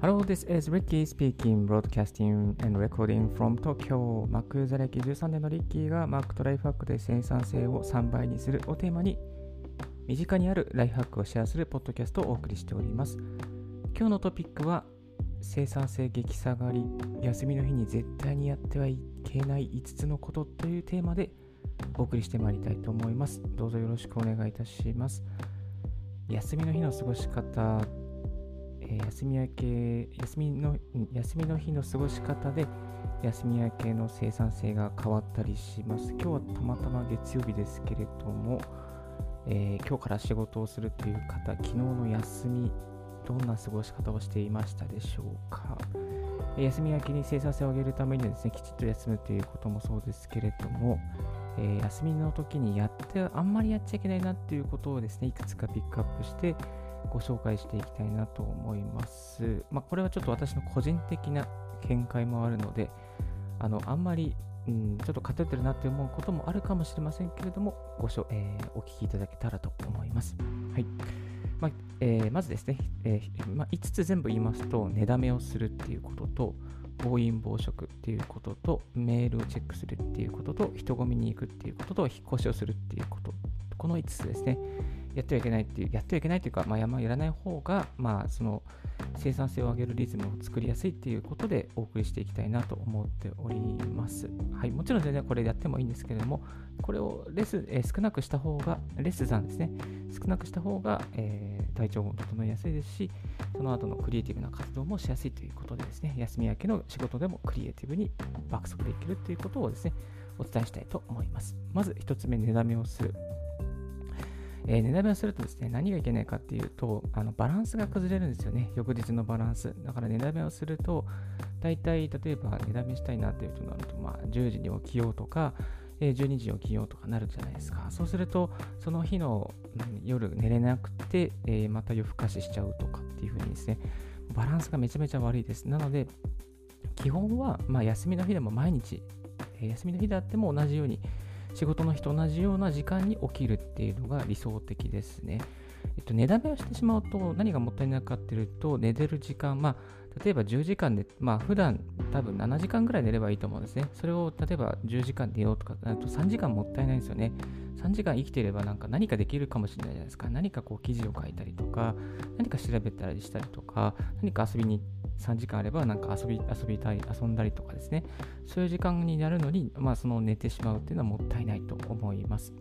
Hello, this is Ricky speaking, broadcasting and recording from Tokyo. マックザ歴13年のリッキーがマックとライフハックで生産性を3倍にするをテーマに身近にあるライフハックをシェアするポッドキャストをお送りしております。今日のトピックは生産性激下がり、休みの日に絶対にやってはいけない5つのことというテーマでお送りしてまいりたいと思います。どうぞよろしくお願いいたします。休みの日の過ごし方えー、休み明け休みの休みの日の過ごし方で休み明けの生産性が変わったりします。今日はたまたま月曜日ですけれども、えー、今日から仕事をするという方、昨日の休み、どんな過ごし方をしていましたでしょうか。休み明けに生産性を上げるためにはですね、きちっと休むということもそうですけれども、えー、休みの時にやって、あんまりやっちゃいけないなっていうことをですね、いくつかピックアップして、ご紹介していきたいなと思います。まあ、これはちょっと私の個人的な見解もあるので、あのあんまり、うん、ちょっと偏ってるなって思うこともあるかもしれませんけれども、ごしょ、えー、お聞きいただけたらと思います。はいまあえー、まずですね、えー、まあ、5つ全部言いますと、寝だめをするっていうことと、暴飲暴食っていうことと、メールをチェックするっていうことと、人混みに行くっていうことと、引っ越しをするっていうこと、この5つですね。やってはいけないっていう、やってはいけないというか、まあ、山やらない方が、まあ、その生産性を上げるリズムを作りやすいっていうことでお送りしていきたいなと思っております。はい、もちろん全然これやってもいいんですけれども、これをレス、えー、少なくした方が、レスさんですね、少なくした方が、えー、体調も整いやすいですし、その後のクリエイティブな活動もしやすいということでですね、休み明けの仕事でもクリエイティブに爆速できるということをですね、お伝えしたいと思います。まず1つ目、値段めをする。えー、値段めをするとですね、何がいけないかっていうと、あのバランスが崩れるんですよね、翌日のバランス。だから値段めをすると、大体、例えば値段めしたいなっていうとなると、まあ、10時に起きようとか、えー、12時に起きようとかなるじゃないですか。そうすると、その日の夜寝れなくて、えー、また夜更かししちゃうとかっていう風にですね、バランスがめちゃめちゃ悪いです。なので、基本は、まあ、休みの日でも毎日、えー、休みの日であっても同じように、仕事の日と同じような時間に起きるっていうのが理想的ですね。えっと、寝だめをしてしまうと何がもったいなかっていうと、寝てる時間、まあ、例えば10時間で、まあ、普段多分7時間ぐらい寝ればいいと思うんですね。それを例えば10時間寝ようとか、あと3時間もったいないんですよね。3時間生きていればなんか何かできるかもしれないじゃないですか。何かこう記事を書いたりとか、何か調べたりしたりとか、何か遊びに3時間あればなんか遊び遊びたい遊んだりとかですねそういう時間になるのに、まあ、その寝てしまうっていうのはもったいないと思います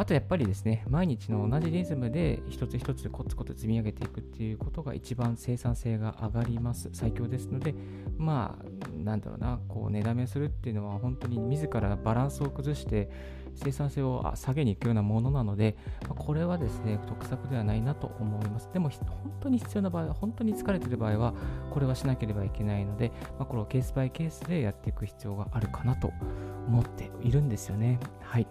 あとやっぱりですね毎日の同じリズムで一つ一つコツコツ積み上げていくっていうことが一番生産性が上がります最強ですのでまあなんだろうなこう値だめするっていうのは本当に自らバランスを崩して生産性を下げに行くようなものなので、これはですね、得策ではないなと思います。でも、本当に必要な場合、本当に疲れてる場合は、これはしなければいけないので、まあ、これをケースバイケースでやっていく必要があるかなと思っているんですよね。はい。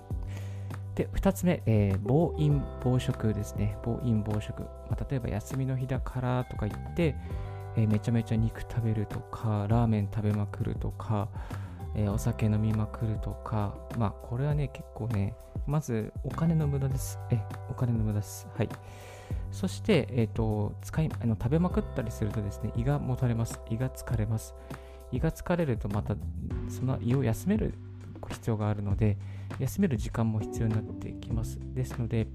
で、2つ目、えー、暴飲暴食ですね。暴飲暴食。まあ、例えば休みの日だからとか言って、えー、めちゃめちゃ肉食べるとか、ラーメン食べまくるとか、えー、お酒飲みまくるとか、まあ、これはね、結構ね、まずお金の無駄です。え、お金の無駄です。はい。そして、えっ、ー、と、使い、あの食べまくったりするとですね、胃がもたれます。胃が疲れます。胃が疲れるとまた、その胃を休める必要があるので、休める時間も必要になってきます。ですので、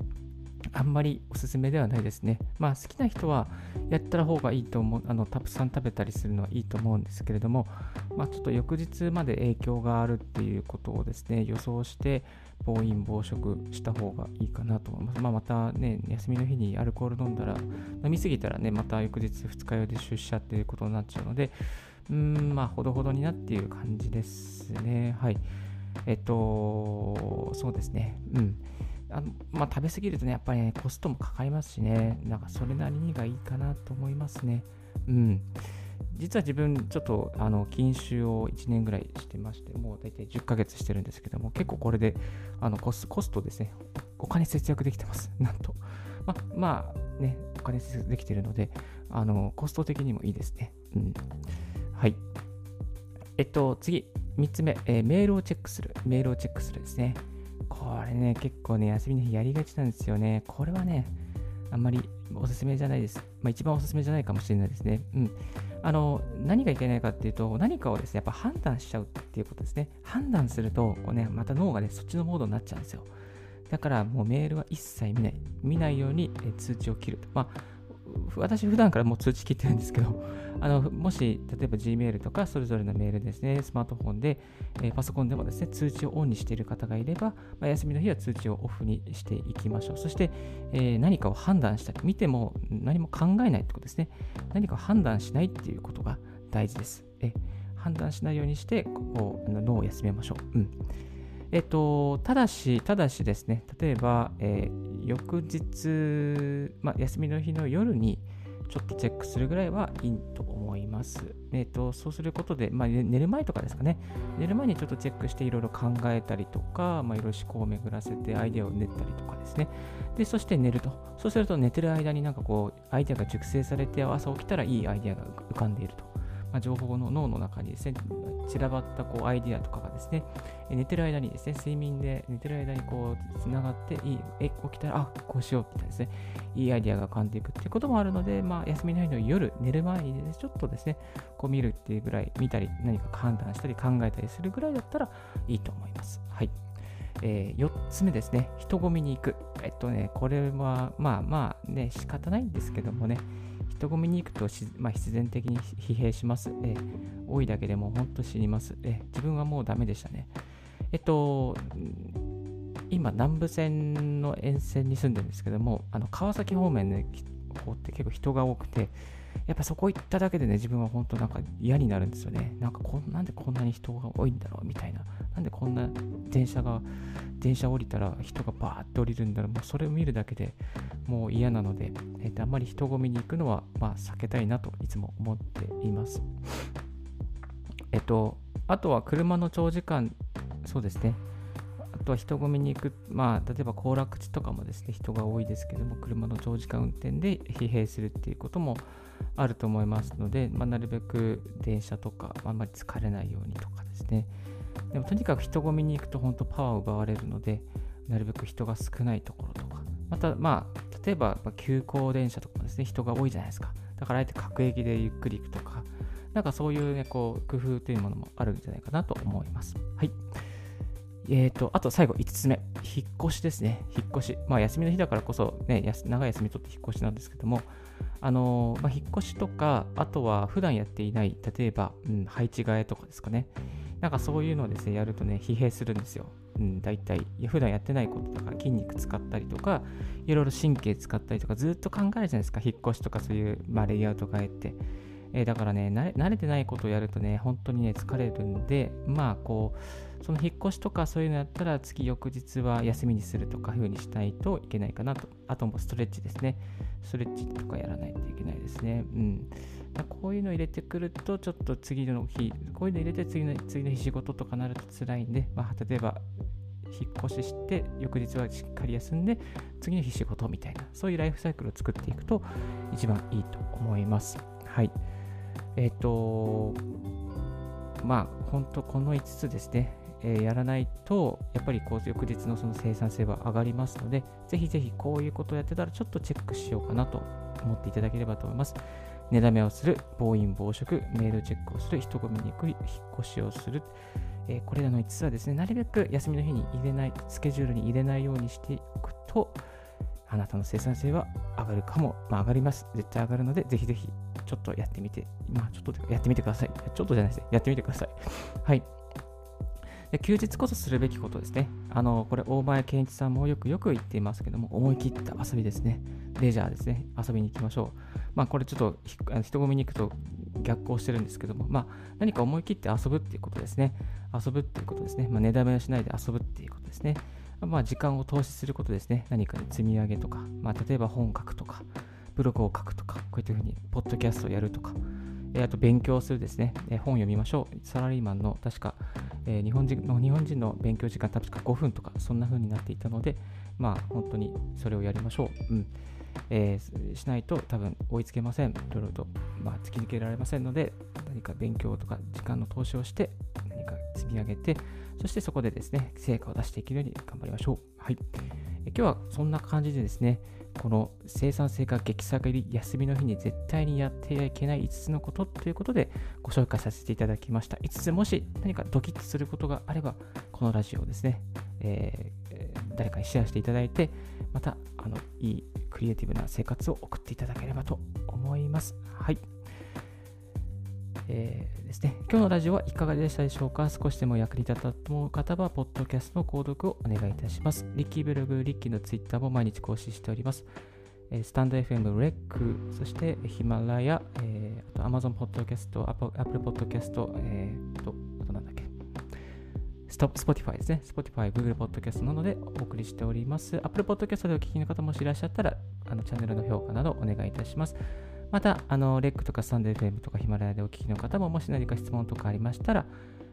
あんまりおすすめではないですね。まあ好きな人はやったら方がいいと思う、あのたくさん食べたりするのはいいと思うんですけれども、まあちょっと翌日まで影響があるっていうことをですね、予想して暴飲暴食した方がいいかなと思います。まあまたね、休みの日にアルコール飲んだら、飲みすぎたらね、また翌日二日酔いで出社っていうことになっちゃうので、うん、まあほどほどになっていう感じですね。はい。えっと、そうですね。うん。あのまあ、食べ過ぎるとね、やっぱり、ね、コストもかかりますしね、なんかそれなりにがいいかなと思いますね。うん。実は自分、ちょっとあの禁酒を1年ぐらいしてまして、もう大体10ヶ月してるんですけども、結構これであのコスコストですね、お金節約できてます、なんと。ままあね、お金節約できてるので、あのコスト的にもいいですね。うん。はい。えっと、次、3つ目、えー、メールをチェックする。メールをチェックするですね。これね、結構ね、休みの日やりがちなんですよね。これはね、あんまりおすすめじゃないです。まあ、一番おすすめじゃないかもしれないですね。うん。あの、何がいけないかっていうと、何かをですね、やっぱ判断しちゃうっていうことですね。判断すると、こうね、また脳がね、そっちのモードになっちゃうんですよ。だからもうメールは一切見ない。見ないように通知を切る。まあ私普段からもう通知切ってるんですけど、あのもし例えば Gmail とかそれぞれのメールですね、スマートフォンで、え、パソコンでもですね、通知をオンにしている方がいれば、まあ、休みの日は通知をオフにしていきましょう。そして、え、何かを判断したり、見ても何も考えないってことですね。何かを判断しないっていうことが大事です。え判断しないようにして、ここを脳を休めましょう。うんえっと、ただし、ただしですね、例えば、えー、翌日、まあ、休みの日の夜にちょっとチェックするぐらいはいいと思います。えっと、そうすることで、まあ、寝る前とかですかね、寝る前にちょっとチェックしていろいろ考えたりとか、まあ、いろいろ思考を巡らせてアイデアを練ったりとかですね。で、そして寝ると。そうすると寝てる間になんかこう、アイデアが熟成されて朝起きたらいいアイデアが浮かんでいると。まあ、情報の脳の中にですね、散らばったこうアイディアとかがですね、寝てる間にですね、睡眠で寝てる間にこう、つながって、いい、え、起きたら、あ、こうしようみたいなですね、いいアイディアが浮かんでいくっていうこともあるので、まあ、休みの日の夜、寝る前にね、ちょっとですね、こう見るっていうぐらい、見たり、何か判断したり考えたりするぐらいだったらいいと思います。はい。えー、4つ目ですね、人混みに行く。えっとね、これは、まあまあね、仕方ないんですけどもね、人混みに行くとまあ、必然的に疲弊します。えー、多いだけでも本当死にます、えー、自分はもうダメでしたね。えっと、今、南武線の沿線に住んでるんですけども、あの川崎方面の方って結構人が多くて、やっぱそこ行っただけでね、自分は本当なんか嫌になるんですよね。なんかこんなんでこんなに人が多いんだろうみたいな。なんでこんな電車が、電車降りたら人がバーって降りるんだろう。もうそれを見るだけでもう嫌なので、えー、あんまり人混みに行くのは、まあ、避けたいなといつも思っています。えっと、あとは車の長時間、そうですね。あとは人混みに行く、まあ、例えば行楽地とかもですね、人が多いですけども、車の長時間運転で疲弊するっていうこともあると思いますので、まあ、なるべく電車とか、あんまり疲れないようにとかですね。でもとにかく人混みに行くと本当パワーを奪われるので、なるべく人が少ないところとか、また、まあ、例えば急行電車とかもですね、人が多いじゃないですか。だからあえて各駅でゆっくり行くとか、なんかそういうね、こう、工夫というものもあるんじゃないかなと思います。はい。えーと、あと最後5つ目、引っ越しですね。引っ越し。まあ、休みの日だからこそ、ね、長い休み取って引っ越しなんですけども、あの、まあ、引っ越しとか、あとは普段やっていない、例えば、うん、配置換えとかですかね。なんかそういうのをですね、やるとね、疲弊するんですよ。うん、大体、いや普段やってないこととか筋肉使ったりとか、いろいろ神経使ったりとか、ずっと考えるじゃないですか、引っ越しとかそういう、まあ、レイアウト変えって。えー、だからね慣れ、てないことをやるとね、本当にね、疲れるんで、まあ、こう、その引っ越しとかそういうのやったら、次翌日は休みにするとかいう、ふうにしないといけないかなと。あともストレッチですね。ストレッチとかやらないといけないですね。うん。こういうの入れてくると、ちょっと次の日、こういうの入れて次の次の日仕事とかなると辛いんで、まあ、例えば、引っ越しして、翌日はしっかり休んで、次の日仕事みたいな、そういうライフサイクルを作っていくと一番いいと思います。はい。えっ、ー、と、まあ、本当この5つですね、えー、やらないと、やっぱりこう翌日のその生産性は上がりますので、ぜひぜひこういうことをやってたらちょっとチェックしようかなと思っていただければと思います。寝だめをする、暴飲暴食、メールチェックをする、人混みにくい、引っ越しをする、えー、これらの5つはですね、なるべく休みの日に入れない、スケジュールに入れないようにしていくと、あなたの生産性は上がるかも、まあ、上がります。絶対上がるので、ぜひぜひちょっとやってみて、まあちょっとやってみてください。ちょっとじゃないですね。やってみてください。はい。で休日こそするべきことですね。あの、これ、大前健一さんもよくよく言っていますけども、思い切った遊びですね。レジャーですね。遊びに行きましょう。まあ、これちょっと人混みに行くと逆行してるんですけども、まあ、何か思い切って遊ぶっていうことですね。遊ぶっていうことですね。まあ、値だめをしないで遊ぶっていうことですね。まあ、時間を投資することですね。何か積み上げとか、まあ、例えば本書くとか、ブログを書くとか、こういったふうに、ポッドキャストをやるとか、え、あと勉強するですね、え、本を読みましょう。サラリーマンの確か、え、日本人の日本人の勉強時間、確か5分とか、そんな風になっていたので、まあ、本当にそれをやりましょう。うんえー、しないと多分追いつけません。いろいろと、まあ、突き抜けられませんので、何か勉強とか時間の投資をして、何か積み上げて、そしてそこでですね、成果を出していけるように頑張りましょう。はい。今日はそんな感じでですね、この生産性が激下がり、休みの日に絶対にやってはいけない5つのことということでご紹介させていただきました。5つもし何かドキッとすることがあれば、このラジオをですね、えー、誰かにシェアしていただいて、またあのいいクリエイティブな生活を送っていただければと思います。はい。えー、ですね、今日のラジオはいかがでしたでしょうか？少しでも役に立ったと思う方は、ポッドキャストの購読をお願いいたします。リッキーブログ、リッキーのツイッターも毎日更新しております。えー、スタンド FM、レック、そしてヒマラヤ、えー、あと Amazon ポッドキャスト、Apple ポッドキャスト、えー、と、あとなんだっけ、スト Spotify ですね。Spotify、Google Podcast などでお送りしております。Apple Podcast でお聞きの方もしいらっしゃったら、あのチャンネルの評価などお願いいたします。また、あの、レックとかサンデー FM とかヒマラヤでお聞きの方も、もし何か質問とかありましたら、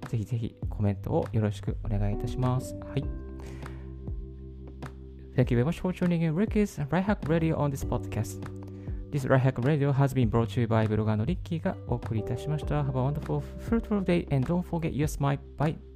ぜひぜひコメントをよろしくお願いいたします。はい。Thank you very much for tuning in Ricky's Right Hack Radio on this podcast. This Right Hack Radio has been brought to you by ブロガーのリッキーがお送りいたしました。Have a wonderful, fruitful day and don't forget your smile. Bye.